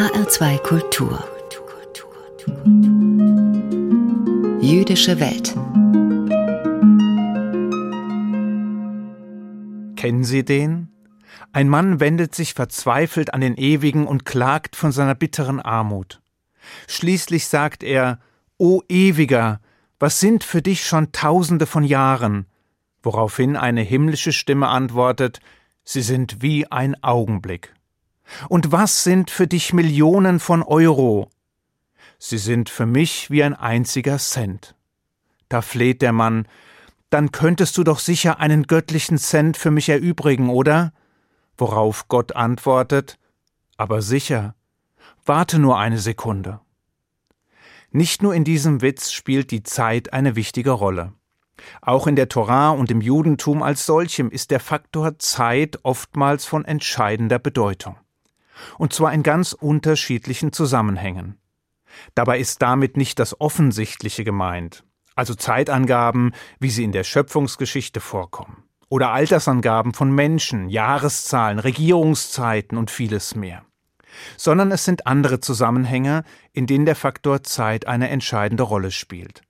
HR2 Kultur Jüdische Welt Kennen Sie den? Ein Mann wendet sich verzweifelt an den Ewigen und klagt von seiner bitteren Armut. Schließlich sagt er, O Ewiger, was sind für dich schon Tausende von Jahren? Woraufhin eine himmlische Stimme antwortet, Sie sind wie ein Augenblick. Und was sind für dich Millionen von Euro? Sie sind für mich wie ein einziger Cent. Da fleht der Mann, dann könntest du doch sicher einen göttlichen Cent für mich erübrigen, oder? Worauf Gott antwortet, aber sicher, warte nur eine Sekunde. Nicht nur in diesem Witz spielt die Zeit eine wichtige Rolle. Auch in der Torah und im Judentum als solchem ist der Faktor Zeit oftmals von entscheidender Bedeutung. Und zwar in ganz unterschiedlichen Zusammenhängen. Dabei ist damit nicht das Offensichtliche gemeint, also Zeitangaben, wie sie in der Schöpfungsgeschichte vorkommen, oder Altersangaben von Menschen, Jahreszahlen, Regierungszeiten und vieles mehr sondern es sind andere Zusammenhänge, in denen der Faktor Zeit eine entscheidende Rolle spielt.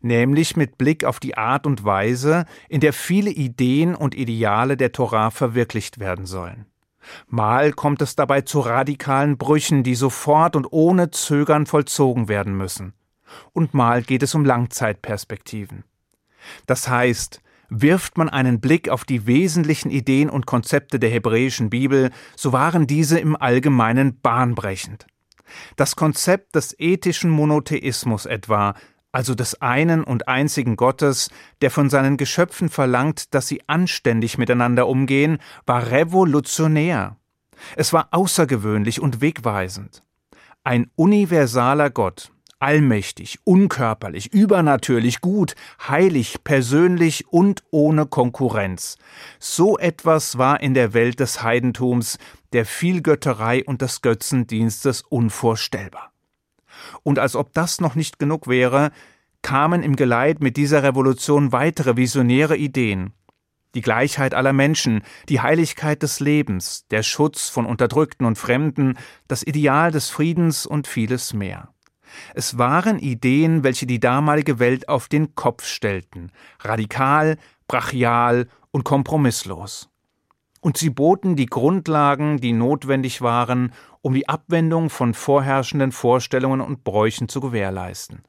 Nämlich mit Blick auf die Art und Weise, in der viele Ideen und Ideale der Torah verwirklicht werden sollen. Mal kommt es dabei zu radikalen Brüchen, die sofort und ohne Zögern vollzogen werden müssen. Und mal geht es um Langzeitperspektiven. Das heißt, Wirft man einen Blick auf die wesentlichen Ideen und Konzepte der hebräischen Bibel, so waren diese im Allgemeinen bahnbrechend. Das Konzept des ethischen Monotheismus etwa, also des einen und einzigen Gottes, der von seinen Geschöpfen verlangt, dass sie anständig miteinander umgehen, war revolutionär. Es war außergewöhnlich und wegweisend. Ein universaler Gott, allmächtig, unkörperlich, übernatürlich, gut, heilig, persönlich und ohne Konkurrenz. So etwas war in der Welt des Heidentums, der Vielgötterei und des Götzendienstes unvorstellbar. Und als ob das noch nicht genug wäre, kamen im Geleit mit dieser Revolution weitere visionäre Ideen. Die Gleichheit aller Menschen, die Heiligkeit des Lebens, der Schutz von Unterdrückten und Fremden, das Ideal des Friedens und vieles mehr. Es waren Ideen, welche die damalige Welt auf den Kopf stellten, radikal, brachial und kompromisslos. Und sie boten die Grundlagen, die notwendig waren, um die Abwendung von vorherrschenden Vorstellungen und Bräuchen zu gewährleisten,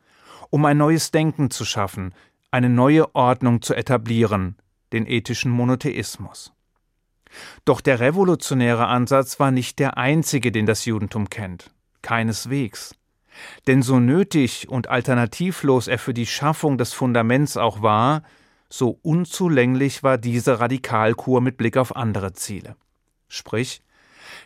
um ein neues Denken zu schaffen, eine neue Ordnung zu etablieren, den ethischen Monotheismus. Doch der revolutionäre Ansatz war nicht der einzige, den das Judentum kennt. Keineswegs. Denn so nötig und alternativlos er für die Schaffung des Fundaments auch war, so unzulänglich war diese Radikalkur mit Blick auf andere Ziele. Sprich,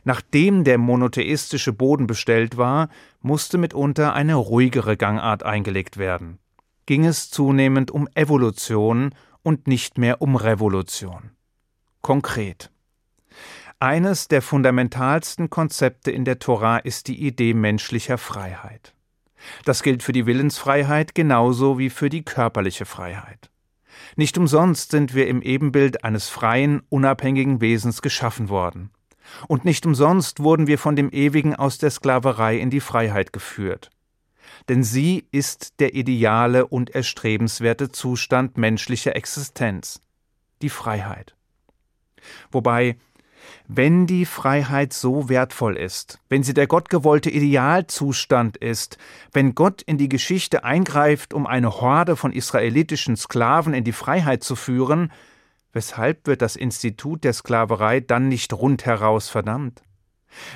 nachdem der monotheistische Boden bestellt war, musste mitunter eine ruhigere Gangart eingelegt werden. Ging es zunehmend um Evolution und nicht mehr um Revolution. Konkret. Eines der fundamentalsten Konzepte in der Tora ist die Idee menschlicher Freiheit. Das gilt für die Willensfreiheit genauso wie für die körperliche Freiheit. Nicht umsonst sind wir im Ebenbild eines freien, unabhängigen Wesens geschaffen worden. Und nicht umsonst wurden wir von dem Ewigen aus der Sklaverei in die Freiheit geführt. Denn sie ist der ideale und erstrebenswerte Zustand menschlicher Existenz, die Freiheit. Wobei wenn die Freiheit so wertvoll ist, wenn sie der gottgewollte Idealzustand ist, wenn Gott in die Geschichte eingreift, um eine Horde von israelitischen Sklaven in die Freiheit zu führen, weshalb wird das Institut der Sklaverei dann nicht rundheraus verdammt?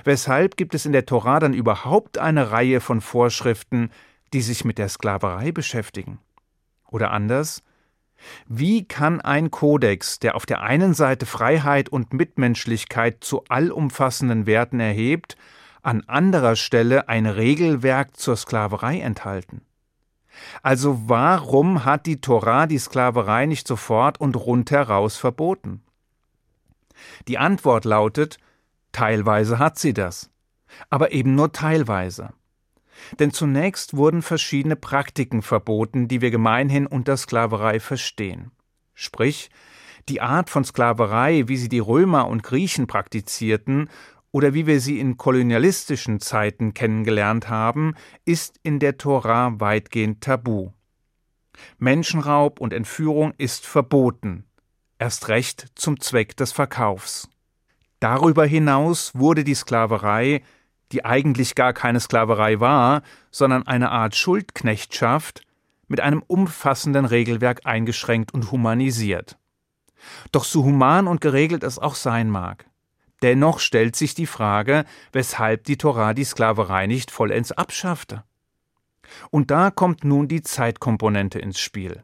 Weshalb gibt es in der Torah dann überhaupt eine Reihe von Vorschriften, die sich mit der Sklaverei beschäftigen? Oder anders, wie kann ein Kodex, der auf der einen Seite Freiheit und Mitmenschlichkeit zu allumfassenden Werten erhebt, an anderer Stelle ein Regelwerk zur Sklaverei enthalten? Also warum hat die Torah die Sklaverei nicht sofort und rundheraus verboten? Die Antwort lautet, teilweise hat sie das, aber eben nur teilweise. Denn zunächst wurden verschiedene Praktiken verboten, die wir gemeinhin unter Sklaverei verstehen. Sprich, die Art von Sklaverei, wie sie die Römer und Griechen praktizierten oder wie wir sie in kolonialistischen Zeiten kennengelernt haben, ist in der Tora weitgehend tabu. Menschenraub und Entführung ist verboten, erst recht zum Zweck des Verkaufs. Darüber hinaus wurde die Sklaverei, die eigentlich gar keine Sklaverei war, sondern eine Art Schuldknechtschaft, mit einem umfassenden Regelwerk eingeschränkt und humanisiert. Doch so human und geregelt es auch sein mag, dennoch stellt sich die Frage, weshalb die Torah die Sklaverei nicht vollends abschaffte. Und da kommt nun die Zeitkomponente ins Spiel.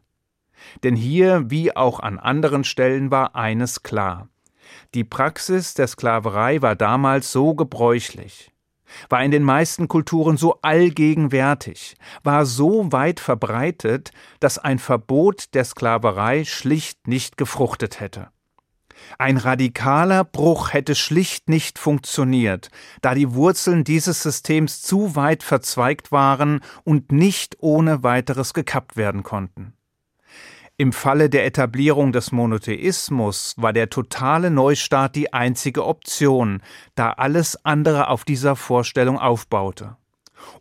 Denn hier, wie auch an anderen Stellen, war eines klar. Die Praxis der Sklaverei war damals so gebräuchlich, war in den meisten Kulturen so allgegenwärtig, war so weit verbreitet, dass ein Verbot der Sklaverei schlicht nicht gefruchtet hätte. Ein radikaler Bruch hätte schlicht nicht funktioniert, da die Wurzeln dieses Systems zu weit verzweigt waren und nicht ohne weiteres gekappt werden konnten. Im Falle der Etablierung des Monotheismus war der totale Neustart die einzige Option, da alles andere auf dieser Vorstellung aufbaute.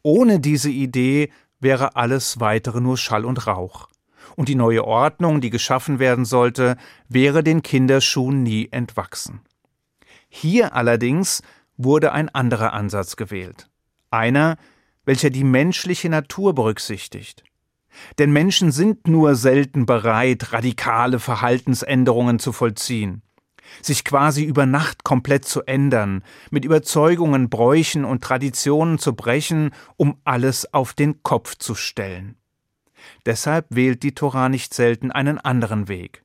Ohne diese Idee wäre alles weitere nur Schall und Rauch. Und die neue Ordnung, die geschaffen werden sollte, wäre den Kinderschuhen nie entwachsen. Hier allerdings wurde ein anderer Ansatz gewählt. Einer, welcher die menschliche Natur berücksichtigt. Denn Menschen sind nur selten bereit, radikale Verhaltensänderungen zu vollziehen, sich quasi über Nacht komplett zu ändern, mit Überzeugungen, Bräuchen und Traditionen zu brechen, um alles auf den Kopf zu stellen. Deshalb wählt die Tora nicht selten einen anderen Weg.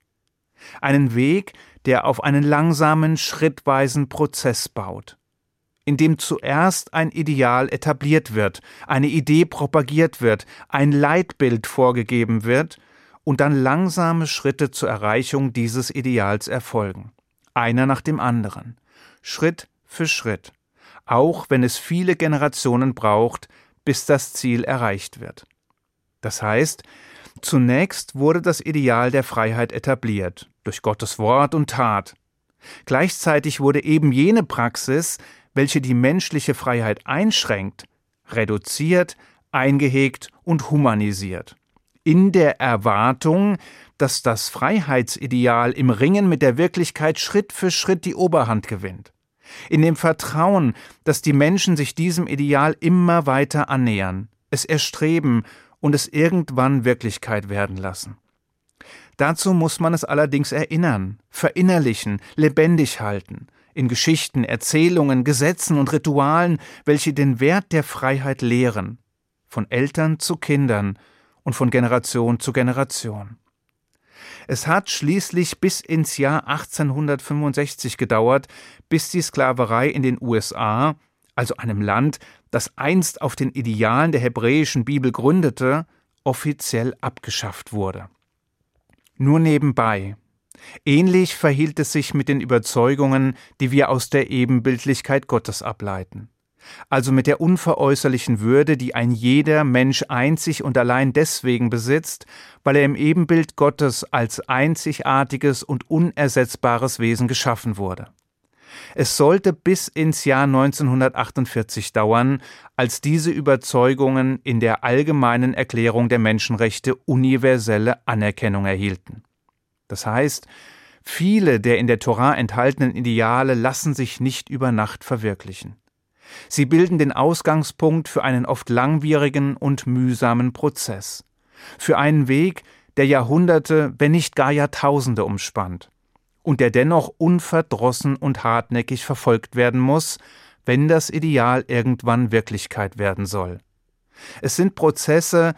Einen Weg, der auf einen langsamen, schrittweisen Prozess baut in dem zuerst ein Ideal etabliert wird, eine Idee propagiert wird, ein Leitbild vorgegeben wird und dann langsame Schritte zur Erreichung dieses Ideals erfolgen, einer nach dem anderen, Schritt für Schritt, auch wenn es viele Generationen braucht, bis das Ziel erreicht wird. Das heißt, zunächst wurde das Ideal der Freiheit etabliert, durch Gottes Wort und Tat. Gleichzeitig wurde eben jene Praxis, welche die menschliche Freiheit einschränkt, reduziert, eingehegt und humanisiert. In der Erwartung, dass das Freiheitsideal im Ringen mit der Wirklichkeit Schritt für Schritt die Oberhand gewinnt. In dem Vertrauen, dass die Menschen sich diesem Ideal immer weiter annähern, es erstreben und es irgendwann Wirklichkeit werden lassen. Dazu muss man es allerdings erinnern, verinnerlichen, lebendig halten, in Geschichten, Erzählungen, Gesetzen und Ritualen, welche den Wert der Freiheit lehren, von Eltern zu Kindern und von Generation zu Generation. Es hat schließlich bis ins Jahr 1865 gedauert, bis die Sklaverei in den USA, also einem Land, das einst auf den Idealen der hebräischen Bibel gründete, offiziell abgeschafft wurde. Nur nebenbei, Ähnlich verhielt es sich mit den Überzeugungen, die wir aus der Ebenbildlichkeit Gottes ableiten. Also mit der unveräußerlichen Würde, die ein jeder Mensch einzig und allein deswegen besitzt, weil er im Ebenbild Gottes als einzigartiges und unersetzbares Wesen geschaffen wurde. Es sollte bis ins Jahr 1948 dauern, als diese Überzeugungen in der allgemeinen Erklärung der Menschenrechte universelle Anerkennung erhielten. Das heißt, viele der in der Torah enthaltenen Ideale lassen sich nicht über Nacht verwirklichen. Sie bilden den Ausgangspunkt für einen oft langwierigen und mühsamen Prozess, für einen Weg, der Jahrhunderte, wenn nicht gar Jahrtausende umspannt und der dennoch unverdrossen und hartnäckig verfolgt werden muss, wenn das Ideal irgendwann Wirklichkeit werden soll. Es sind Prozesse,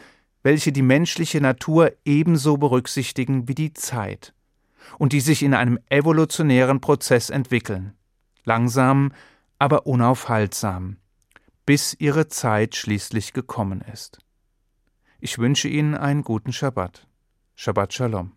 welche die menschliche Natur ebenso berücksichtigen wie die Zeit und die sich in einem evolutionären Prozess entwickeln, langsam, aber unaufhaltsam, bis ihre Zeit schließlich gekommen ist. Ich wünsche Ihnen einen guten Schabbat. Shabbat Shalom.